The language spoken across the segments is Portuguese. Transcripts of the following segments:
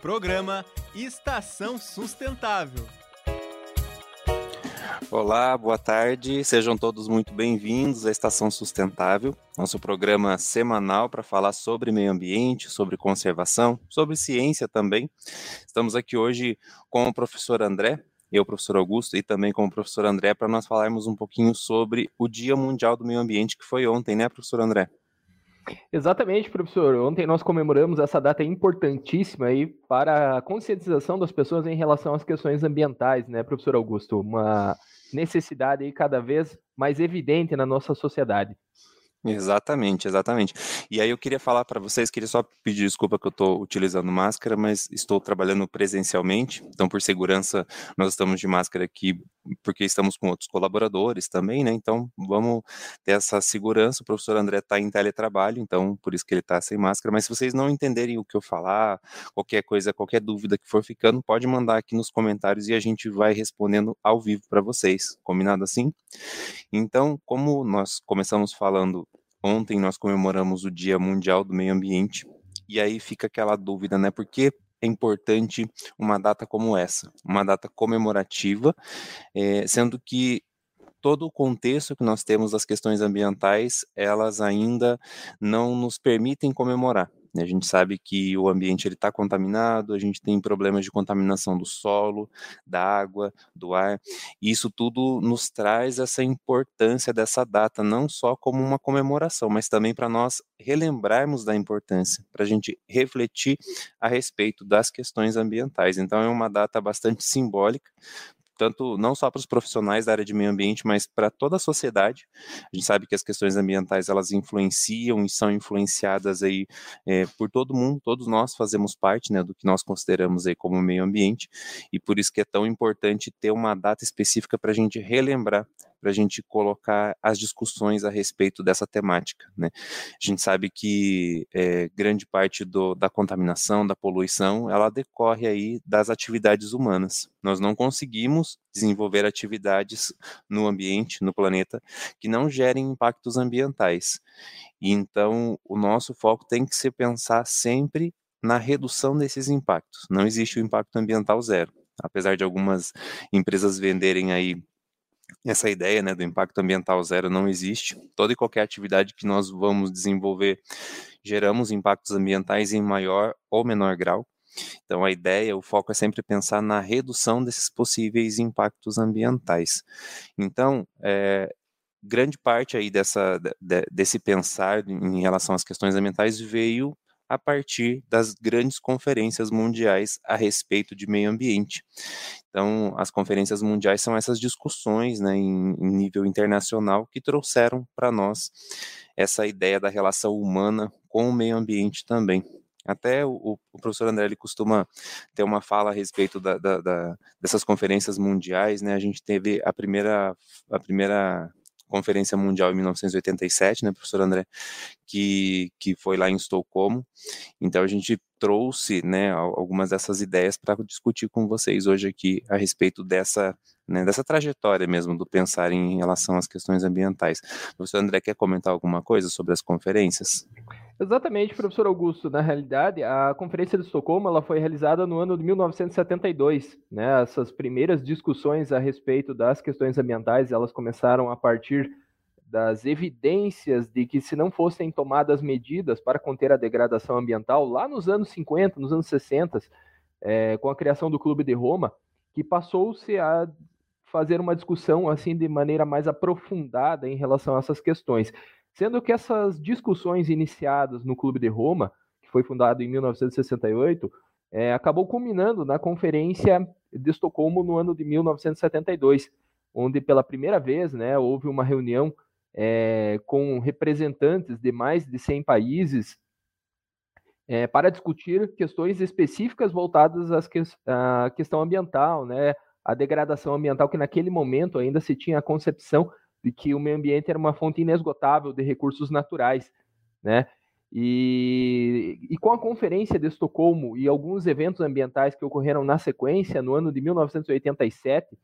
Programa Estação Sustentável. Olá, boa tarde. Sejam todos muito bem-vindos à Estação Sustentável, nosso programa semanal para falar sobre meio ambiente, sobre conservação, sobre ciência também. Estamos aqui hoje com o professor André, eu, professor Augusto, e também com o professor André, para nós falarmos um pouquinho sobre o Dia Mundial do Meio Ambiente, que foi ontem, né, professor André? Exatamente, professor. Ontem nós comemoramos essa data importantíssima aí para a conscientização das pessoas em relação às questões ambientais, né, professor Augusto? Uma necessidade aí cada vez mais evidente na nossa sociedade. Exatamente, exatamente. E aí eu queria falar para vocês, queria só pedir desculpa que eu estou utilizando máscara, mas estou trabalhando presencialmente, então por segurança nós estamos de máscara aqui porque estamos com outros colaboradores também, né? Então vamos ter essa segurança. O professor André está em teletrabalho, então por isso que ele está sem máscara. Mas se vocês não entenderem o que eu falar, qualquer coisa, qualquer dúvida que for ficando, pode mandar aqui nos comentários e a gente vai respondendo ao vivo para vocês. Combinado assim? Então, como nós começamos falando ontem, nós comemoramos o Dia Mundial do Meio Ambiente. E aí fica aquela dúvida, né? Por que é importante uma data como essa, uma data comemorativa, é, sendo que todo o contexto que nós temos das questões ambientais, elas ainda não nos permitem comemorar. A gente sabe que o ambiente está contaminado, a gente tem problemas de contaminação do solo, da água, do ar. E isso tudo nos traz essa importância dessa data, não só como uma comemoração, mas também para nós relembrarmos da importância, para a gente refletir a respeito das questões ambientais. Então é uma data bastante simbólica, tanto não só para os profissionais da área de meio ambiente, mas para toda a sociedade. A gente sabe que as questões ambientais elas influenciam e são influenciadas aí é, por todo mundo, todos nós fazemos parte né, do que nós consideramos aí como meio ambiente, e por isso que é tão importante ter uma data específica para a gente relembrar para a gente colocar as discussões a respeito dessa temática. Né? A gente sabe que é, grande parte do, da contaminação, da poluição, ela decorre aí das atividades humanas. Nós não conseguimos desenvolver atividades no ambiente, no planeta, que não gerem impactos ambientais. E então, o nosso foco tem que ser pensar sempre na redução desses impactos. Não existe o impacto ambiental zero. Apesar de algumas empresas venderem aí essa ideia né, do impacto ambiental zero não existe. Toda e qualquer atividade que nós vamos desenvolver, geramos impactos ambientais em maior ou menor grau. Então, a ideia, o foco é sempre pensar na redução desses possíveis impactos ambientais. Então, é, grande parte aí dessa, de, desse pensar em relação às questões ambientais veio a partir das grandes conferências mundiais a respeito de meio ambiente. Então, as conferências mundiais são essas discussões né, em, em nível internacional que trouxeram para nós essa ideia da relação humana com o meio ambiente também. Até o, o, professor André ele costuma ter uma fala a respeito da, da, da, dessas conferências mundiais, né? A gente teve a primeira, a primeira Conferência Mundial em 1987, né, professor André, que, que foi lá em Estocolmo. Então a gente trouxe, né, algumas dessas ideias para discutir com vocês hoje aqui a respeito dessa, né, dessa trajetória mesmo do pensar em relação às questões ambientais. Professor André quer comentar alguma coisa sobre as conferências? Exatamente, professor Augusto. Na realidade, a Conferência de Estocolmo ela foi realizada no ano de 1972. Né? Essas primeiras discussões a respeito das questões ambientais elas começaram a partir das evidências de que se não fossem tomadas medidas para conter a degradação ambiental, lá nos anos 50, nos anos 60, é, com a criação do Clube de Roma, que passou-se a fazer uma discussão assim de maneira mais aprofundada em relação a essas questões. Sendo que essas discussões iniciadas no Clube de Roma, que foi fundado em 1968, é, acabou culminando na Conferência de Estocolmo no ano de 1972, onde pela primeira vez né, houve uma reunião é, com representantes de mais de 100 países é, para discutir questões específicas voltadas às que, à questão ambiental, né, a degradação ambiental, que naquele momento ainda se tinha a concepção de que o meio ambiente era uma fonte inesgotável de recursos naturais, né? E, e, com a Conferência de Estocolmo e alguns eventos ambientais que ocorreram na sequência, no ano de 1987,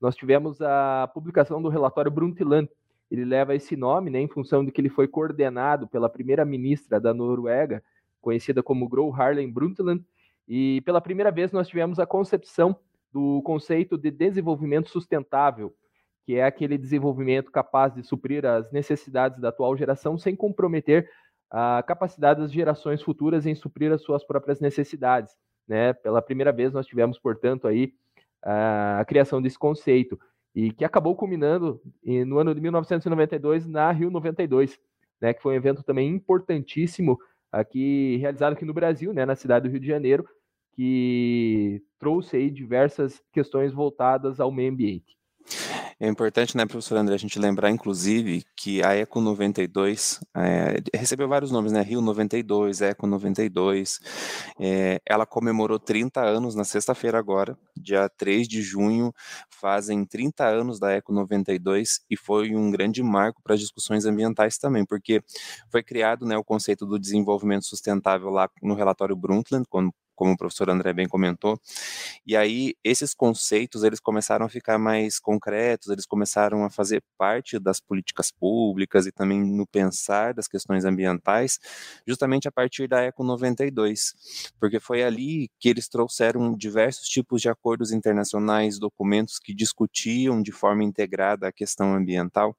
nós tivemos a publicação do relatório Brundtland. Ele leva esse nome né, em função de que ele foi coordenado pela primeira-ministra da Noruega, conhecida como Gro Harlem Brundtland, E pela primeira vez nós tivemos a concepção do conceito de desenvolvimento sustentável, que é aquele desenvolvimento capaz de suprir as necessidades da atual geração sem comprometer a capacidade das gerações futuras em suprir as suas próprias necessidades. Né? Pela primeira vez nós tivemos, portanto, aí a criação desse conceito e que acabou culminando no ano de 1992 na Rio 92, né, que foi um evento também importantíssimo aqui realizado aqui no Brasil, né, na cidade do Rio de Janeiro, que trouxe aí diversas questões voltadas ao meio ambiente. É importante, né, professor André, a gente lembrar, inclusive, que a Eco 92 é, recebeu vários nomes, né? Rio 92, Eco 92. É, ela comemorou 30 anos na sexta-feira agora, dia 3 de junho, fazem 30 anos da Eco 92 e foi um grande marco para as discussões ambientais também, porque foi criado né, o conceito do desenvolvimento sustentável lá no relatório Brundtland, quando como o professor André bem comentou. E aí esses conceitos eles começaram a ficar mais concretos, eles começaram a fazer parte das políticas públicas e também no pensar das questões ambientais, justamente a partir da Eco 92, porque foi ali que eles trouxeram diversos tipos de acordos internacionais, documentos que discutiam de forma integrada a questão ambiental.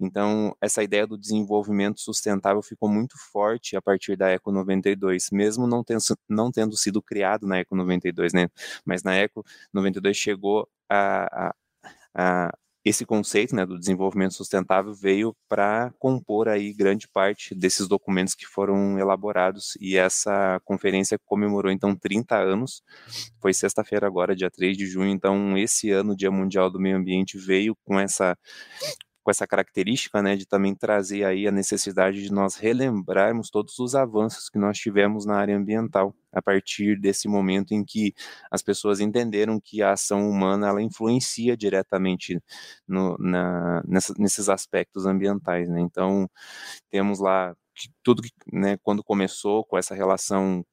Então, essa ideia do desenvolvimento sustentável ficou muito forte a partir da Eco 92, mesmo não tendo, não tendo sido criado na Eco 92, né? Mas na Eco 92 chegou a, a, a esse conceito né, do desenvolvimento sustentável veio para compor aí grande parte desses documentos que foram elaborados e essa conferência comemorou então 30 anos, foi sexta-feira agora, dia 3 de junho, então esse ano, Dia Mundial do Meio Ambiente, veio com essa com essa característica, né, de também trazer aí a necessidade de nós relembrarmos todos os avanços que nós tivemos na área ambiental a partir desse momento em que as pessoas entenderam que a ação humana ela influencia diretamente no, na, nessa, nesses aspectos ambientais, né? Então temos lá tudo que, né, quando começou com essa relação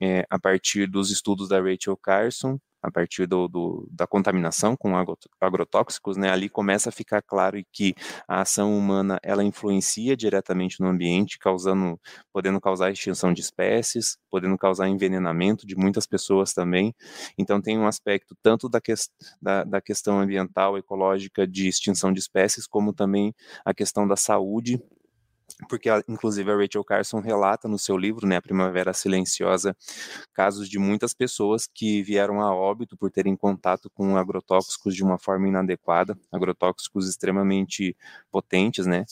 é, a partir dos estudos da Rachel Carson, a partir do, do, da contaminação com agrotóxicos, né, ali começa a ficar claro que a ação humana ela influencia diretamente no ambiente, causando, podendo causar extinção de espécies, podendo causar envenenamento de muitas pessoas também. Então tem um aspecto tanto da, que, da, da questão ambiental, ecológica, de extinção de espécies, como também a questão da saúde porque inclusive a Rachel Carson relata no seu livro, né, A Primavera Silenciosa, casos de muitas pessoas que vieram a óbito por terem contato com agrotóxicos de uma forma inadequada, agrotóxicos extremamente potentes, né?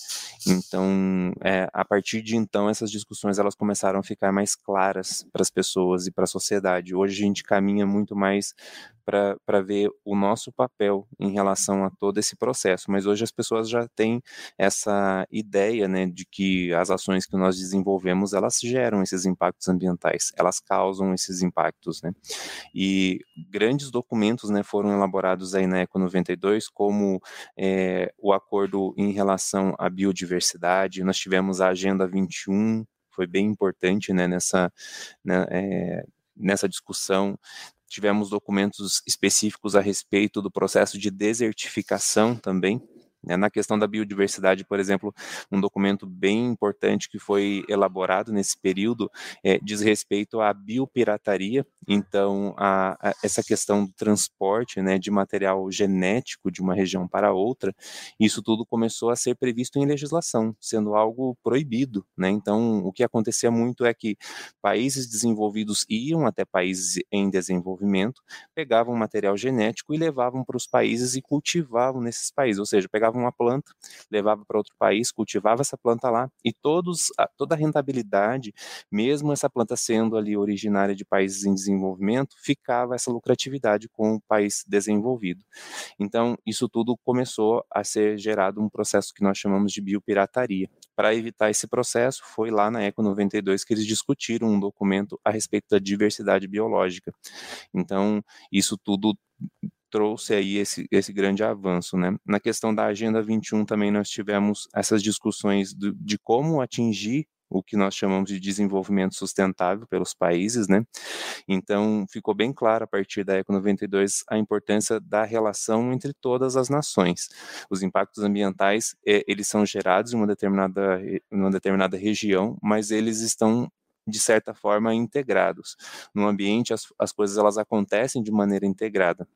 Então, é, a partir de então essas discussões elas começaram a ficar mais claras para as pessoas e para a sociedade. Hoje a gente caminha muito mais para ver o nosso papel em relação a todo esse processo, mas hoje as pessoas já têm essa ideia, né, de que as ações que nós desenvolvemos, elas geram esses impactos ambientais, elas causam esses impactos, né, e grandes documentos, né, foram elaborados aí na Eco 92, como é, o acordo em relação à biodiversidade, nós tivemos a Agenda 21, foi bem importante, né, nessa, né, é, nessa discussão tivemos documentos específicos a respeito do processo de desertificação também, na questão da biodiversidade, por exemplo, um documento bem importante que foi elaborado nesse período é, diz respeito à biopirataria. Então, a, a, essa questão do transporte né, de material genético de uma região para outra, isso tudo começou a ser previsto em legislação, sendo algo proibido. Né? Então, o que acontecia muito é que países desenvolvidos iam até países em desenvolvimento, pegavam material genético e levavam para os países e cultivavam nesses países, ou seja, pegavam pegava uma planta, levava para outro país, cultivava essa planta lá e todos, toda a rentabilidade, mesmo essa planta sendo ali originária de países em desenvolvimento, ficava essa lucratividade com o país desenvolvido. Então, isso tudo começou a ser gerado um processo que nós chamamos de biopirataria. Para evitar esse processo, foi lá na Eco 92 que eles discutiram um documento a respeito da diversidade biológica. Então, isso tudo trouxe aí esse, esse grande avanço, né? Na questão da Agenda 21 também nós tivemos essas discussões do, de como atingir o que nós chamamos de desenvolvimento sustentável pelos países, né? Então, ficou bem claro a partir da Eco 92 a importância da relação entre todas as nações. Os impactos ambientais, é, eles são gerados em uma determinada, uma determinada região, mas eles estão de certa forma, integrados. No ambiente, as, as coisas elas acontecem de maneira integrada.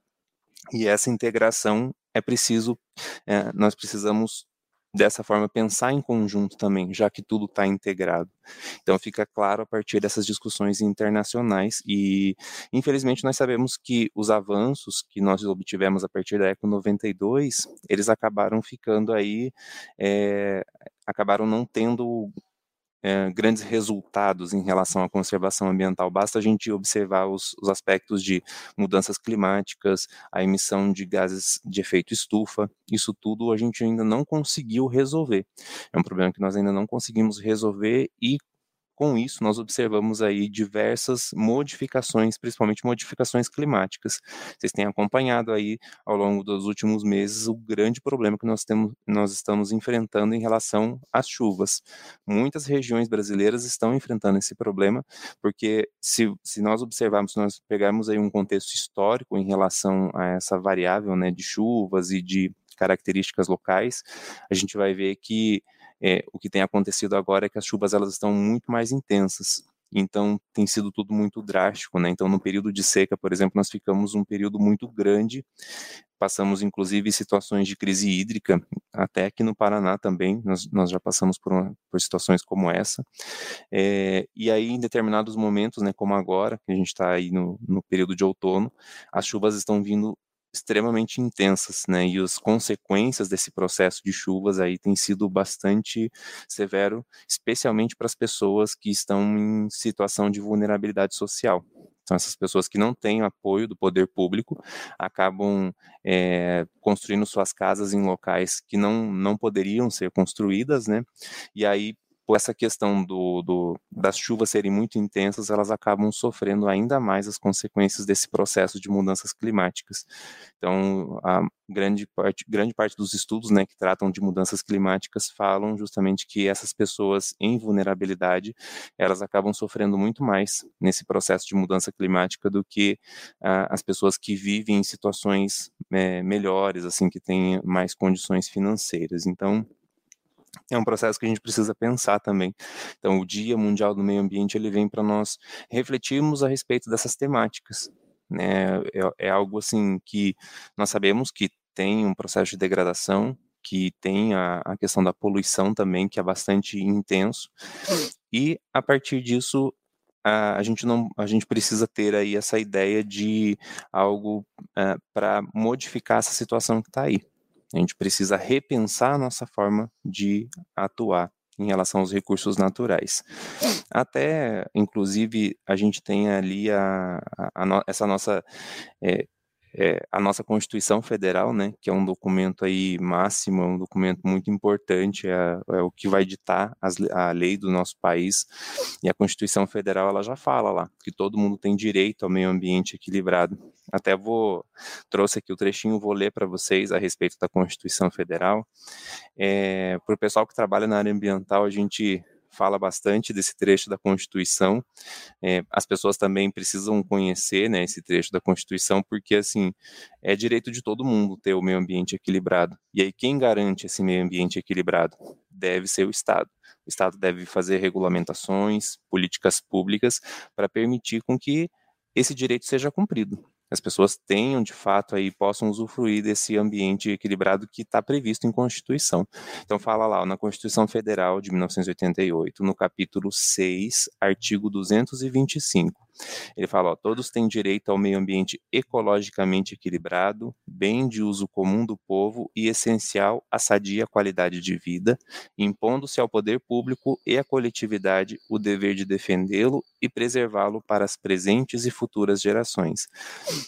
E essa integração é preciso, é, nós precisamos dessa forma pensar em conjunto também, já que tudo está integrado. Então fica claro a partir dessas discussões internacionais e infelizmente nós sabemos que os avanços que nós obtivemos a partir da Eco 92, eles acabaram ficando aí, é, acabaram não tendo é, grandes resultados em relação à conservação ambiental. Basta a gente observar os, os, aspectos de mudanças climáticas, a emissão de gases de efeito estufa. Isso tudo a gente ainda não conseguiu resolver. É um problema que nós ainda não conseguimos resolver e com isso, nós observamos aí diversas modificações, principalmente modificações climáticas. Vocês têm acompanhado aí ao longo dos últimos meses o grande problema que nós, temos, nós estamos enfrentando em relação às chuvas. Muitas regiões brasileiras estão enfrentando esse problema, porque se, se nós observarmos, se nós pegarmos aí um contexto histórico em relação a essa variável né, de chuvas e de características locais, a gente vai ver que é, o que tem acontecido agora é que as chuvas elas estão muito mais intensas. Então tem sido tudo muito drástico, né? Então no período de seca, por exemplo, nós ficamos um período muito grande, passamos inclusive situações de crise hídrica, até aqui no Paraná também, nós, nós já passamos por, uma, por situações como essa. É, e aí em determinados momentos, né, como agora, que a gente está aí no, no período de outono, as chuvas estão vindo extremamente intensas, né? E as consequências desse processo de chuvas aí tem sido bastante severo, especialmente para as pessoas que estão em situação de vulnerabilidade social. Então, essas pessoas que não têm apoio do poder público acabam é, construindo suas casas em locais que não, não poderiam ser construídas, né? E aí, por essa questão do, do, das chuvas serem muito intensas, elas acabam sofrendo ainda mais as consequências desse processo de mudanças climáticas. Então, a grande parte, grande parte dos estudos né, que tratam de mudanças climáticas falam justamente que essas pessoas em vulnerabilidade, elas acabam sofrendo muito mais nesse processo de mudança climática do que ah, as pessoas que vivem em situações é, melhores, assim, que têm mais condições financeiras. Então, é um processo que a gente precisa pensar também. Então, o Dia Mundial do Meio Ambiente ele vem para nós refletirmos a respeito dessas temáticas. Né? É, é, algo assim que nós sabemos que tem um processo de degradação, que tem a, a questão da poluição também, que é bastante intenso. E a partir disso a, a, gente não a gente precisa ter aí essa ideia de algo é, para modificar essa situação que está aí. A gente precisa repensar a nossa forma de atuar em relação aos recursos naturais. Até, inclusive, a gente tem ali a, a, a essa nossa é, é, a nossa Constituição Federal, né, que é um documento aí máximo, é um documento muito importante, é, é o que vai ditar as, a lei do nosso país, e a Constituição Federal, ela já fala lá, que todo mundo tem direito ao meio ambiente equilibrado. Até vou, trouxe aqui o trechinho, vou ler para vocês a respeito da Constituição Federal. É, para o pessoal que trabalha na área ambiental, a gente fala bastante desse trecho da Constituição. É, as pessoas também precisam conhecer né, esse trecho da Constituição, porque assim é direito de todo mundo ter o meio ambiente equilibrado. E aí quem garante esse meio ambiente equilibrado deve ser o Estado. O Estado deve fazer regulamentações, políticas públicas para permitir com que esse direito seja cumprido as pessoas tenham de fato aí possam usufruir desse ambiente equilibrado que está previsto em Constituição. Então fala lá na Constituição Federal de 1988, no capítulo 6, artigo 225. Ele fala, ó, todos têm direito ao meio ambiente ecologicamente equilibrado, bem de uso comum do povo e essencial à sadia qualidade de vida, impondo-se ao poder público e à coletividade o dever de defendê-lo e preservá-lo para as presentes e futuras gerações.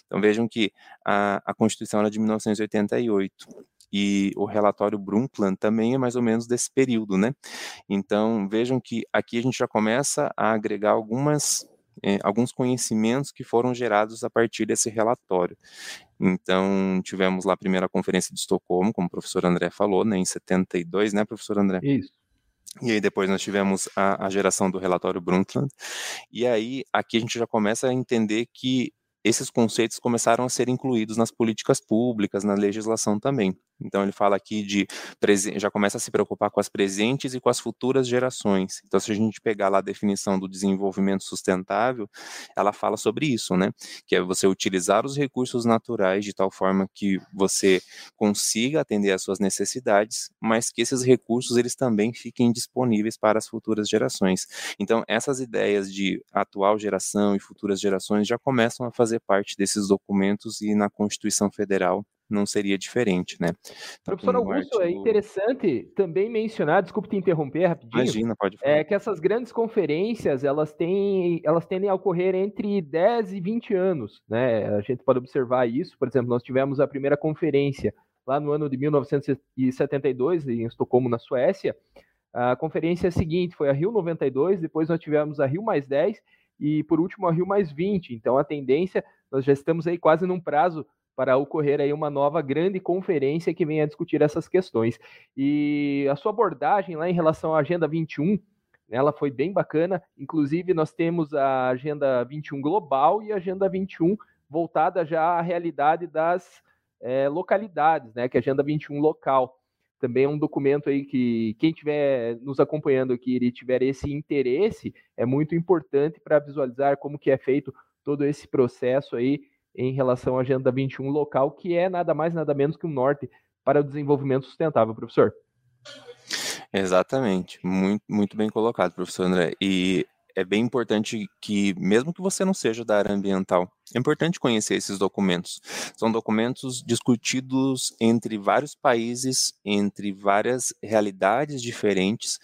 Então vejam que a, a Constituição era de 1988 e o relatório Brundtland também é mais ou menos desse período, né? Então vejam que aqui a gente já começa a agregar algumas é, alguns conhecimentos que foram gerados a partir desse relatório. Então, tivemos lá a primeira conferência de Estocolmo, como o professor André falou, né, em 72, né, professor André? Isso. E aí depois nós tivemos a, a geração do relatório Brundtland. E aí, aqui a gente já começa a entender que esses conceitos começaram a ser incluídos nas políticas públicas, na legislação também. Então ele fala aqui de já começa a se preocupar com as presentes e com as futuras gerações. Então se a gente pegar lá a definição do desenvolvimento sustentável, ela fala sobre isso, né? Que é você utilizar os recursos naturais de tal forma que você consiga atender às suas necessidades, mas que esses recursos eles também fiquem disponíveis para as futuras gerações. Então essas ideias de atual geração e futuras gerações já começam a fazer parte desses documentos e na Constituição Federal não seria diferente, né? Então, Professor Augusto, é artigo... é interessante também mencionar, desculpe te interromper rapidinho. Imagina, pode falar. É que essas grandes conferências, elas têm, elas tendem a ocorrer entre 10 e 20 anos, né? A gente pode observar isso, por exemplo, nós tivemos a primeira conferência lá no ano de 1972 em Estocolmo, na Suécia. A conferência seguinte foi a Rio 92, depois nós tivemos a Rio mais 10 e por último a Rio mais 20. Então a tendência, nós já estamos aí quase num prazo para ocorrer aí uma nova grande conferência que venha discutir essas questões. E a sua abordagem lá em relação à Agenda 21, ela foi bem bacana. Inclusive, nós temos a Agenda 21 global e a Agenda 21 voltada já à realidade das é, localidades, né? Que é a Agenda 21 local. Também é um documento aí que quem estiver nos acompanhando aqui e tiver esse interesse, é muito importante para visualizar como que é feito todo esse processo aí em relação à Agenda 21 local, que é nada mais, nada menos que um norte para o desenvolvimento sustentável, professor. Exatamente, muito, muito bem colocado, professor André. E é bem importante que, mesmo que você não seja da área ambiental, é importante conhecer esses documentos. São documentos discutidos entre vários países, entre várias realidades diferentes.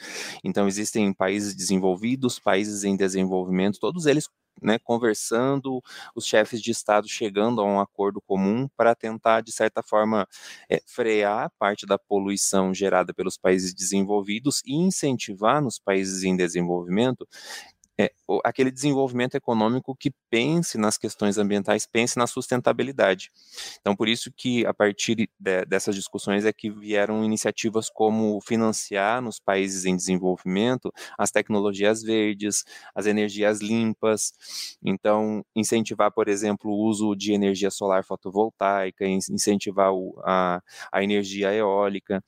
Então, existem países desenvolvidos, países em desenvolvimento, todos eles né, conversando, os chefes de Estado chegando a um acordo comum para tentar, de certa forma, é, frear parte da poluição gerada pelos países desenvolvidos e incentivar nos países em desenvolvimento é, aquele desenvolvimento econômico que pense nas questões ambientais, pense na sustentabilidade. Então, por isso que a partir de, dessas discussões é que vieram iniciativas como financiar nos países em desenvolvimento as tecnologias verdes, as energias limpas. Então, incentivar, por exemplo, o uso de energia solar fotovoltaica, incentivar o, a, a energia eólica,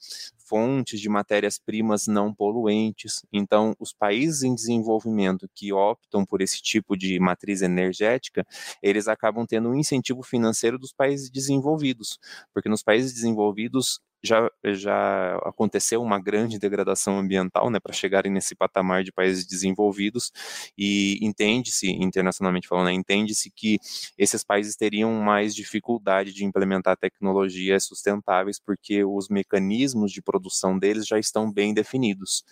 fontes de matérias-primas não poluentes. Então, os países em desenvolvimento que optam por esse tipo de matriz energética, eles acabam tendo um incentivo financeiro dos países desenvolvidos, porque nos países desenvolvidos já, já aconteceu uma grande degradação ambiental, né, para chegarem nesse patamar de países desenvolvidos, e entende-se, internacionalmente falando, né, entende-se que esses países teriam mais dificuldade de implementar tecnologias sustentáveis, porque os mecanismos de produção deles já estão bem definidos.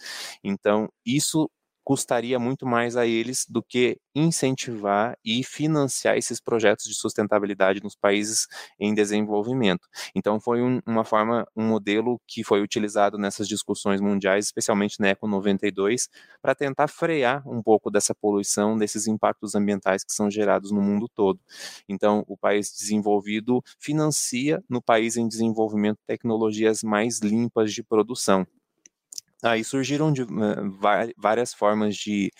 Então, isso custaria muito mais a eles do que incentivar e financiar esses projetos de sustentabilidade nos países em desenvolvimento. Então foi um, uma forma, um modelo que foi utilizado nessas discussões mundiais, especialmente na Eco 92, para tentar frear um pouco dessa poluição, desses impactos ambientais que são gerados no mundo todo. Então o país desenvolvido financia no país em desenvolvimento tecnologias mais limpas de produção. Aí surgiram de, várias formas de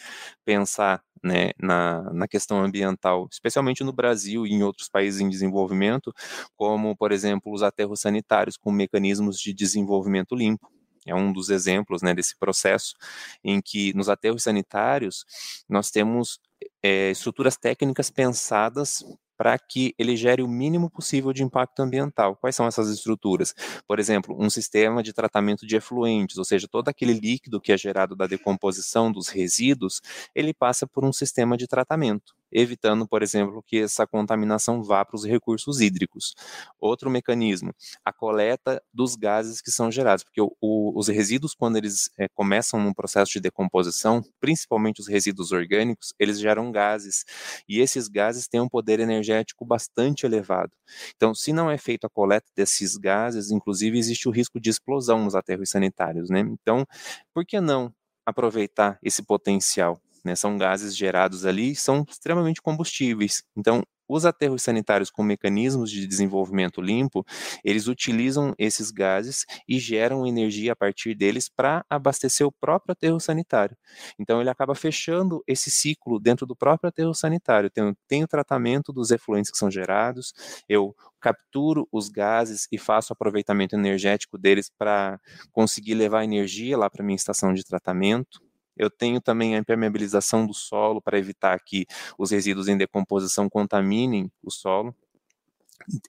pensar né, na, na questão ambiental, especialmente no Brasil e em outros países em desenvolvimento, como, por exemplo, os aterros sanitários com mecanismos de desenvolvimento limpo. É um dos exemplos né, desse processo, em que nos aterros sanitários nós temos é, estruturas técnicas pensadas para que ele gere o mínimo possível de impacto ambiental. Quais são essas estruturas? Por exemplo, um sistema de tratamento de efluentes, ou seja, todo aquele líquido que é gerado da decomposição dos resíduos, ele passa por um sistema de tratamento evitando, por exemplo, que essa contaminação vá para os recursos hídricos. Outro mecanismo, a coleta dos gases que são gerados, porque o, o, os resíduos, quando eles é, começam num processo de decomposição, principalmente os resíduos orgânicos, eles geram gases, e esses gases têm um poder energético bastante elevado. Então, se não é feita a coleta desses gases, inclusive existe o risco de explosão nos aterros sanitários, né? Então, por que não aproveitar esse potencial? Né, são gases gerados ali, são extremamente combustíveis. Então, os aterros sanitários com mecanismos de desenvolvimento limpo, eles utilizam esses gases e geram energia a partir deles para abastecer o próprio aterro sanitário. Então ele acaba fechando esse ciclo dentro do próprio aterro sanitário. Tem, tem o tratamento dos efluentes que são gerados, eu capturo os gases e faço aproveitamento energético deles para conseguir levar energia lá para minha estação de tratamento. Eu tenho também a impermeabilização do solo para evitar que os resíduos em decomposição contaminem o solo.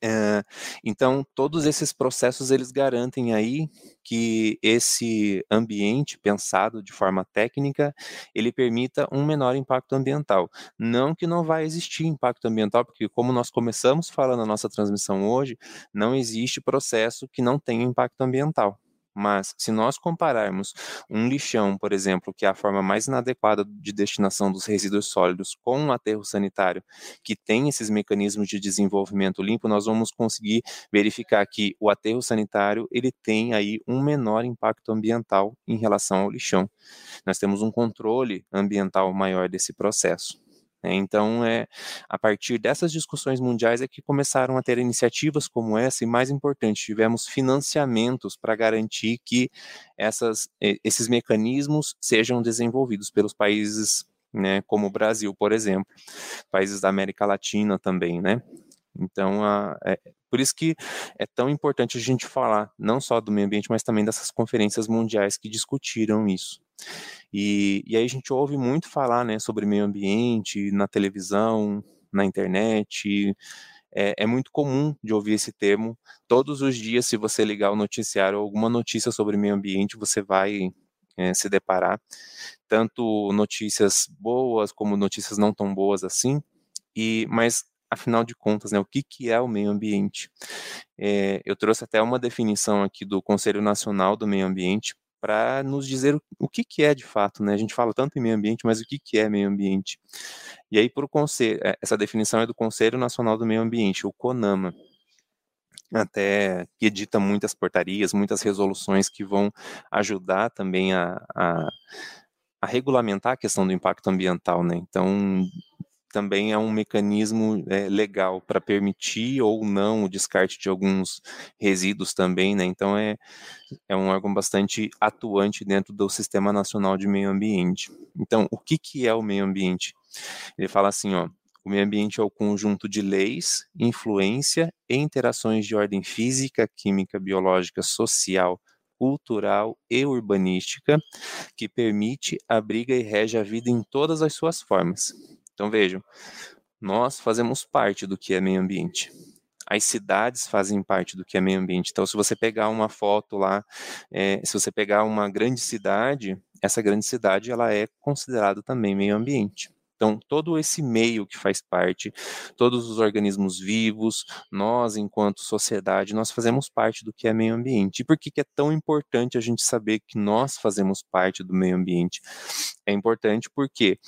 É, então, todos esses processos eles garantem aí que esse ambiente pensado de forma técnica ele permita um menor impacto ambiental. Não que não vai existir impacto ambiental, porque como nós começamos falando na nossa transmissão hoje, não existe processo que não tenha impacto ambiental. Mas, se nós compararmos um lixão, por exemplo, que é a forma mais inadequada de destinação dos resíduos sólidos, com um aterro sanitário que tem esses mecanismos de desenvolvimento limpo, nós vamos conseguir verificar que o aterro sanitário ele tem aí um menor impacto ambiental em relação ao lixão. Nós temos um controle ambiental maior desse processo. Né? Então, é a partir dessas discussões mundiais é que começaram a ter iniciativas como essa, e mais importante, tivemos financiamentos para garantir que essas, esses mecanismos sejam desenvolvidos pelos países, né, como o Brasil, por exemplo, países da América Latina também, né? Então, a, é, por isso que é tão importante a gente falar não só do meio ambiente, mas também dessas conferências mundiais que discutiram isso. E, e aí a gente ouve muito falar né, sobre meio ambiente na televisão, na internet. É, é, muito comum de ouvir esse termo. Todos os dias, se você ligar o noticiário, alguma notícia sobre meio ambiente, você vai é, se deparar. Tanto notícias boas como notícias não tão boas assim. E, mas afinal de contas, né, o que, que é o meio ambiente? É, eu trouxe até uma definição aqui do Conselho Nacional do Meio Ambiente para nos dizer o, que, que é de fato, né? A gente fala tanto em meio ambiente, mas o que, que é meio ambiente? E aí, por conselho, é, essa definição é do Conselho Nacional do Meio Ambiente, o CONAMA, até que edita muitas portarias, muitas resoluções que vão ajudar também a, a, a regulamentar a questão do impacto ambiental, né? Então, também é um mecanismo é, legal para permitir ou não o descarte de alguns resíduos também, né? Então é, é um órgão bastante atuante dentro do Sistema Nacional de Meio Ambiente. Então, o que, que é o meio ambiente? Ele fala assim, ó, o meio ambiente é o conjunto de leis, influência e interações de ordem física, química, biológica, social, cultural e urbanística que permite, abriga e rege a vida em todas as suas formas então vejam, nós fazemos parte do que é meio ambiente. As cidades fazem parte do que é meio ambiente. Então, se você pegar uma foto lá, é, se você pegar uma grande cidade, essa grande cidade ela é considerada também meio ambiente. Então, todo esse meio que faz parte, todos os organismos vivos, nós, enquanto sociedade, nós fazemos parte do que é meio ambiente. E por que, que é tão importante a gente saber que nós fazemos parte do meio ambiente? É importante porque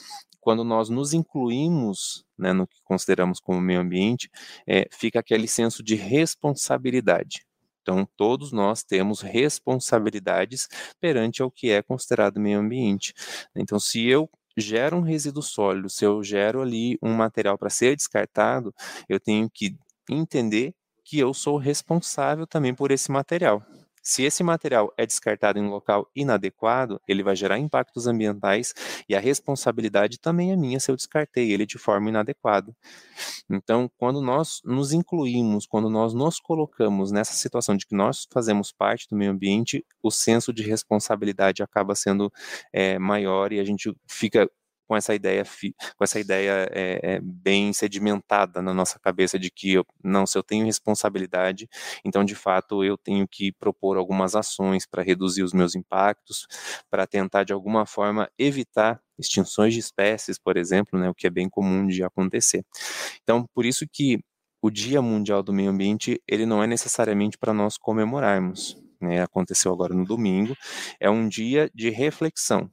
quando nós nos incluímos né, no que consideramos como meio ambiente, é, fica aquele senso de responsabilidade. Então, todos nós temos responsabilidades perante o que é considerado meio ambiente. Então, se eu gero um resíduo sólido, se eu gero ali um material para ser descartado, eu tenho que entender que eu sou responsável também por esse material. Se esse material é descartado em um local inadequado, ele vai gerar impactos ambientais e a responsabilidade também é minha se eu descartei ele de forma inadequada. Então, quando nós nos incluímos, quando nós nos colocamos nessa situação de que nós fazemos parte do meio ambiente, o senso de responsabilidade acaba sendo é, maior e a gente fica com essa ideia com essa ideia é, é, bem sedimentada na nossa cabeça de que eu, não se eu tenho responsabilidade então de fato eu tenho que propor algumas ações para reduzir os meus impactos para tentar de alguma forma evitar extinções de espécies por exemplo né o que é bem comum de acontecer. Então por isso que o Dia Mundial do Meio Ambiente ele não é necessariamente para nós comemorarmos né, aconteceu agora no domingo é um dia de reflexão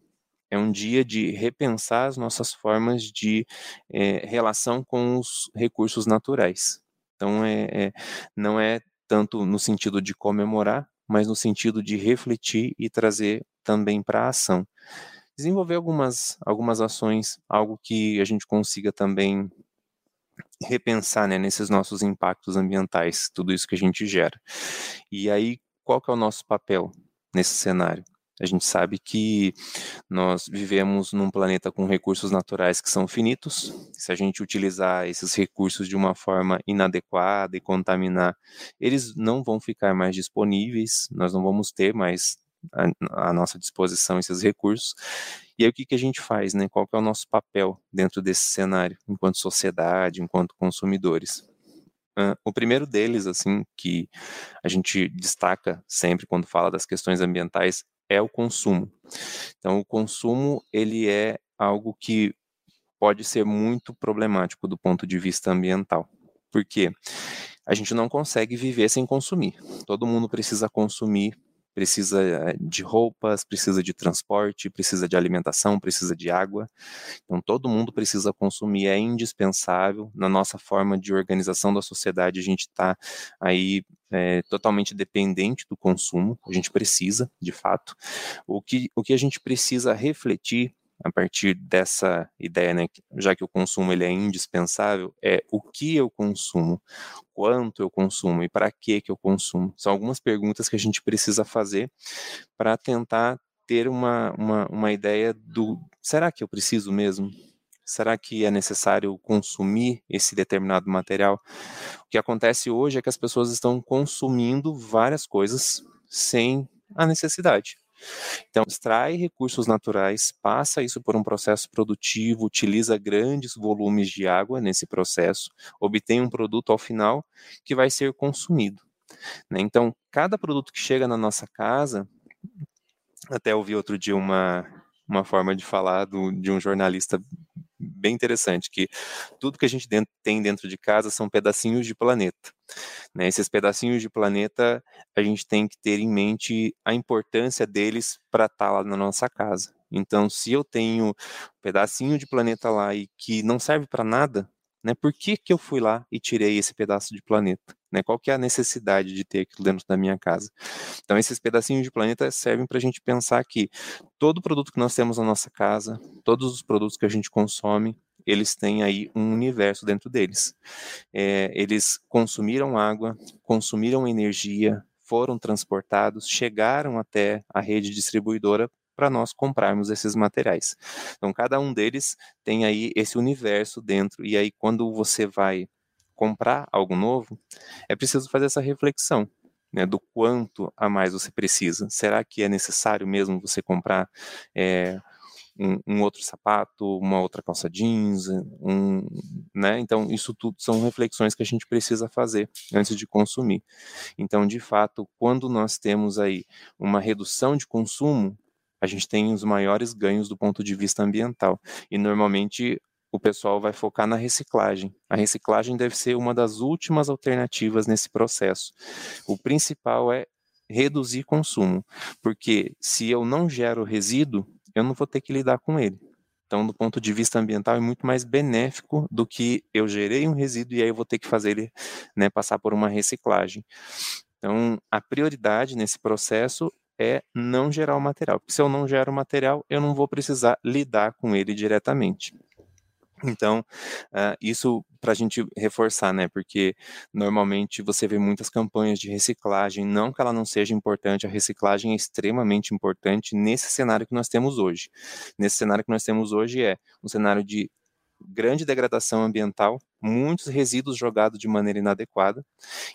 é um dia de repensar as nossas formas de é, relação com os recursos naturais. Então, é, é, não é tanto no sentido de comemorar, mas no sentido de refletir e trazer também para a ação. Desenvolver algumas, algumas ações, algo que a gente consiga também repensar né, nesses nossos impactos ambientais, tudo isso que a gente gera. E aí, qual que é o nosso papel nesse cenário? A gente sabe que nós vivemos num planeta com recursos naturais que são finitos. Se a gente utilizar esses recursos de uma forma inadequada e contaminar, eles não vão ficar mais disponíveis, nós não vamos ter mais à nossa disposição esses recursos. E aí o que, que a gente faz, né? Qual é o nosso papel dentro desse cenário, enquanto sociedade, enquanto consumidores? Uh, o primeiro deles, assim, que a gente destaca sempre quando fala das questões ambientais é o consumo. Então, o consumo ele é algo que pode ser muito problemático do ponto de vista ambiental. Por quê? A gente não consegue viver sem consumir. Todo mundo precisa consumir precisa eh, de roupas, precisa de transporte, precisa de alimentação, precisa de água. Então, todo mundo precisa consumir, é indispensável. Na nossa forma de organização da sociedade, a gente está aí é, totalmente dependente do consumo, a gente precisa, de fato. O que, o que a gente precisa refletir a partir dessa ideia, né, já que o consumo ele é indispensável, é o que eu consumo, quanto eu consumo e para que que eu consumo. São algumas perguntas que a gente precisa fazer para tentar ter uma, uma, uma ideia do será que eu preciso mesmo? Será que é necessário consumir esse determinado material? O que acontece hoje é que as pessoas estão consumindo várias coisas sem a necessidade. Então, extrai recursos naturais, passa isso por um processo produtivo, utiliza grandes volumes de água nesse processo, obtém um produto ao final que vai ser consumido. Né? Então, cada produto que chega na nossa casa, até ouvi outro dia uma, uma forma de falar do, de um jornalista bem interessante, que tudo que a gente tem dentro de casa são pedacinhos de planeta. Né? Esses pedacinhos de planeta, a gente tem que ter em mente a importância deles para estar tá lá na nossa casa. Então, se eu tenho um pedacinho de planeta lá e que não serve para nada, né, por que, que eu fui lá e tirei esse pedaço de planeta? Né, qual que é a necessidade de ter aquilo dentro da minha casa? Então, esses pedacinhos de planeta servem para a gente pensar que todo produto que nós temos na nossa casa, todos os produtos que a gente consome, eles têm aí um universo dentro deles. É, eles consumiram água, consumiram energia, foram transportados, chegaram até a rede distribuidora para nós comprarmos esses materiais. Então, cada um deles tem aí esse universo dentro, e aí quando você vai comprar algo novo, é preciso fazer essa reflexão. Né, do quanto a mais você precisa. Será que é necessário mesmo você comprar é, um, um, outro sapato, uma outra calça jeans, um, né? Então isso tudo são reflexões que a gente precisa fazer antes de consumir. Então, de fato, quando nós temos aí uma redução de consumo, a gente tem os maiores ganhos do ponto de vista ambiental. E normalmente o pessoal vai focar na reciclagem. A reciclagem deve ser uma das últimas alternativas nesse processo. O principal é reduzir consumo, porque se eu não gero resíduo, eu não vou ter que lidar com ele. Então, do ponto de vista ambiental, é muito mais benéfico do que eu gerei um resíduo e aí eu vou ter que fazer ele né, passar por uma reciclagem. Então, a prioridade nesse processo é não gerar o material. Porque se eu não gero o material, eu não vou precisar lidar com ele diretamente. Então, uh, isso para a gente reforçar, né? Porque normalmente você vê muitas campanhas de reciclagem, não que ela não seja importante, a reciclagem é extremamente importante nesse cenário que nós temos hoje. Nesse cenário que nós temos hoje é um cenário de grande degradação ambiental, muitos resíduos jogados de maneira inadequada,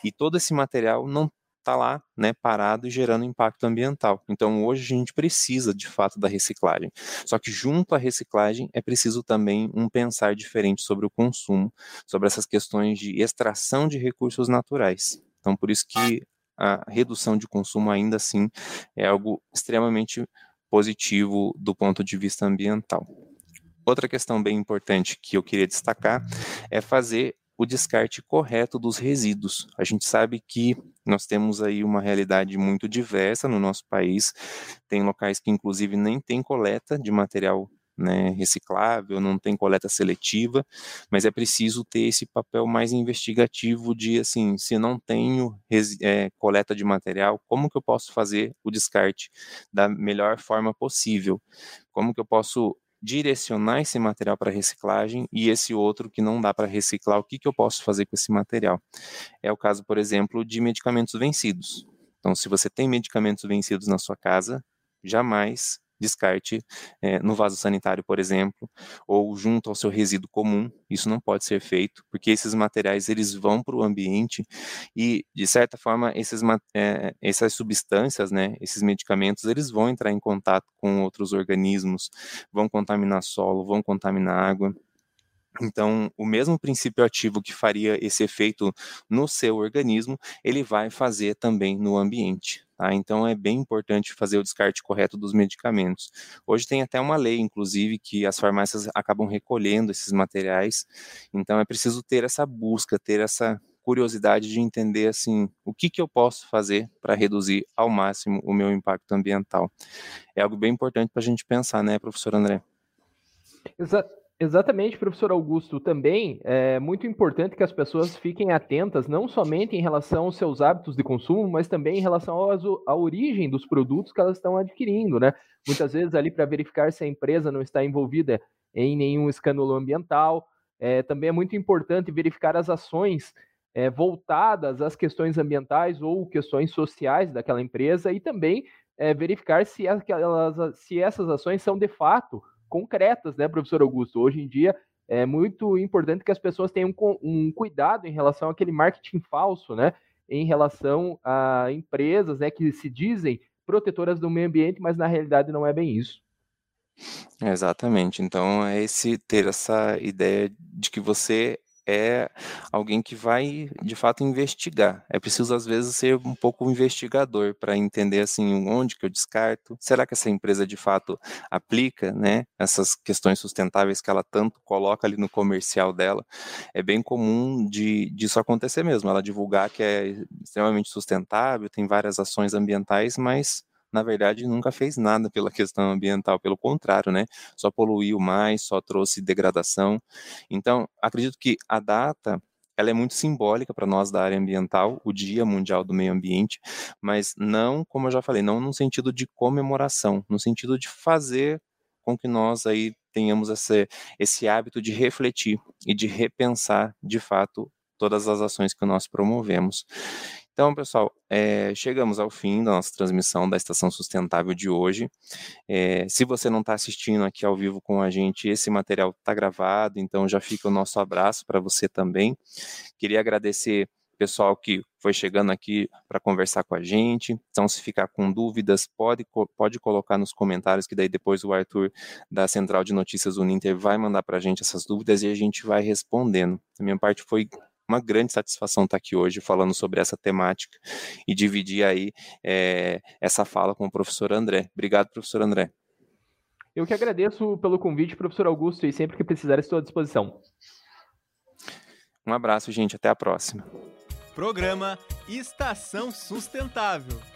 e todo esse material não está lá, né, parado e gerando impacto ambiental. Então, hoje a gente precisa, de fato, da reciclagem. Só que junto à reciclagem é preciso também um pensar diferente sobre o consumo, sobre essas questões de extração de recursos naturais. Então, por isso que a redução de consumo ainda assim é algo extremamente positivo do ponto de vista ambiental. Outra questão bem importante que eu queria destacar é fazer o descarte correto dos resíduos. A gente sabe que nós temos aí uma realidade muito diversa no nosso país. Tem locais que, inclusive, nem tem coleta de material né, reciclável, não tem coleta seletiva, mas é preciso ter esse papel mais investigativo de, assim, se não tenho é, coleta de material, como que eu posso fazer o descarte da melhor forma possível? Como que eu posso direcionar esse material para reciclagem e esse outro que não dá para reciclar, o que, que eu posso fazer com esse material? É o caso, por exemplo, de medicamentos vencidos. Então, se você tem medicamentos vencidos na sua casa, jamais descarte é, no vaso sanitário, por exemplo, ou junto ao seu resíduo comum. Isso não pode ser feito, porque esses materiais eles vão para o ambiente e, de certa forma, esses, é, essas substâncias, né, esses medicamentos, eles vão entrar em contato com outros organismos, vão contaminar solo, vão contaminar água. Então, o mesmo princípio ativo que faria esse efeito no seu organismo, ele vai fazer também no ambiente. Tá? Então, é bem importante fazer o descarte correto dos medicamentos. Hoje tem até uma lei, inclusive, que as farmácias acabam recolhendo esses materiais. Então, é preciso ter essa busca, ter essa curiosidade de entender assim o que, que eu posso fazer para reduzir ao máximo o meu impacto ambiental. É algo bem importante para a gente pensar, né, professor André? Exato. Exatamente, professor Augusto. Também é muito importante que as pessoas fiquem atentas, não somente em relação aos seus hábitos de consumo, mas também em relação à origem dos produtos que elas estão adquirindo, né? Muitas vezes ali para verificar se a empresa não está envolvida em nenhum escândalo ambiental. É, também é muito importante verificar as ações é, voltadas às questões ambientais ou questões sociais daquela empresa e também é, verificar se, aquelas, se essas ações são de fato concretas, né, professor Augusto? Hoje em dia é muito importante que as pessoas tenham um cuidado em relação àquele marketing falso, né? Em relação a empresas né, que se dizem protetoras do meio ambiente, mas na realidade não é bem isso. Exatamente. Então, é esse ter essa ideia de que você é alguém que vai de fato investigar. É preciso às vezes ser um pouco investigador para entender assim onde que eu descarto. Será que essa empresa de fato aplica, né, essas questões sustentáveis que ela tanto coloca ali no comercial dela? É bem comum de disso acontecer mesmo. Ela divulgar que é extremamente sustentável, tem várias ações ambientais, mas na verdade, nunca fez nada pela questão ambiental, pelo contrário, né? Só poluiu mais, só trouxe degradação. Então, acredito que a data ela é muito simbólica para nós da área ambiental, o Dia Mundial do Meio Ambiente, mas não, como eu já falei, não no sentido de comemoração, no sentido de fazer com que nós aí tenhamos esse, esse hábito de refletir e de repensar, de fato, todas as ações que nós promovemos. Então, pessoal, é, chegamos ao fim da nossa transmissão da Estação Sustentável de hoje. É, se você não está assistindo aqui ao vivo com a gente, esse material está gravado, então já fica o nosso abraço para você também. Queria agradecer o pessoal que foi chegando aqui para conversar com a gente. Então, se ficar com dúvidas, pode, pode colocar nos comentários, que daí depois o Arthur da Central de Notícias Uninter vai mandar para a gente essas dúvidas e a gente vai respondendo. A minha parte foi uma grande satisfação estar aqui hoje falando sobre essa temática e dividir aí é, essa fala com o professor André. Obrigado, professor André. Eu que agradeço pelo convite, professor Augusto, e sempre que precisar estou à disposição. Um abraço, gente. Até a próxima. Programa Estação Sustentável.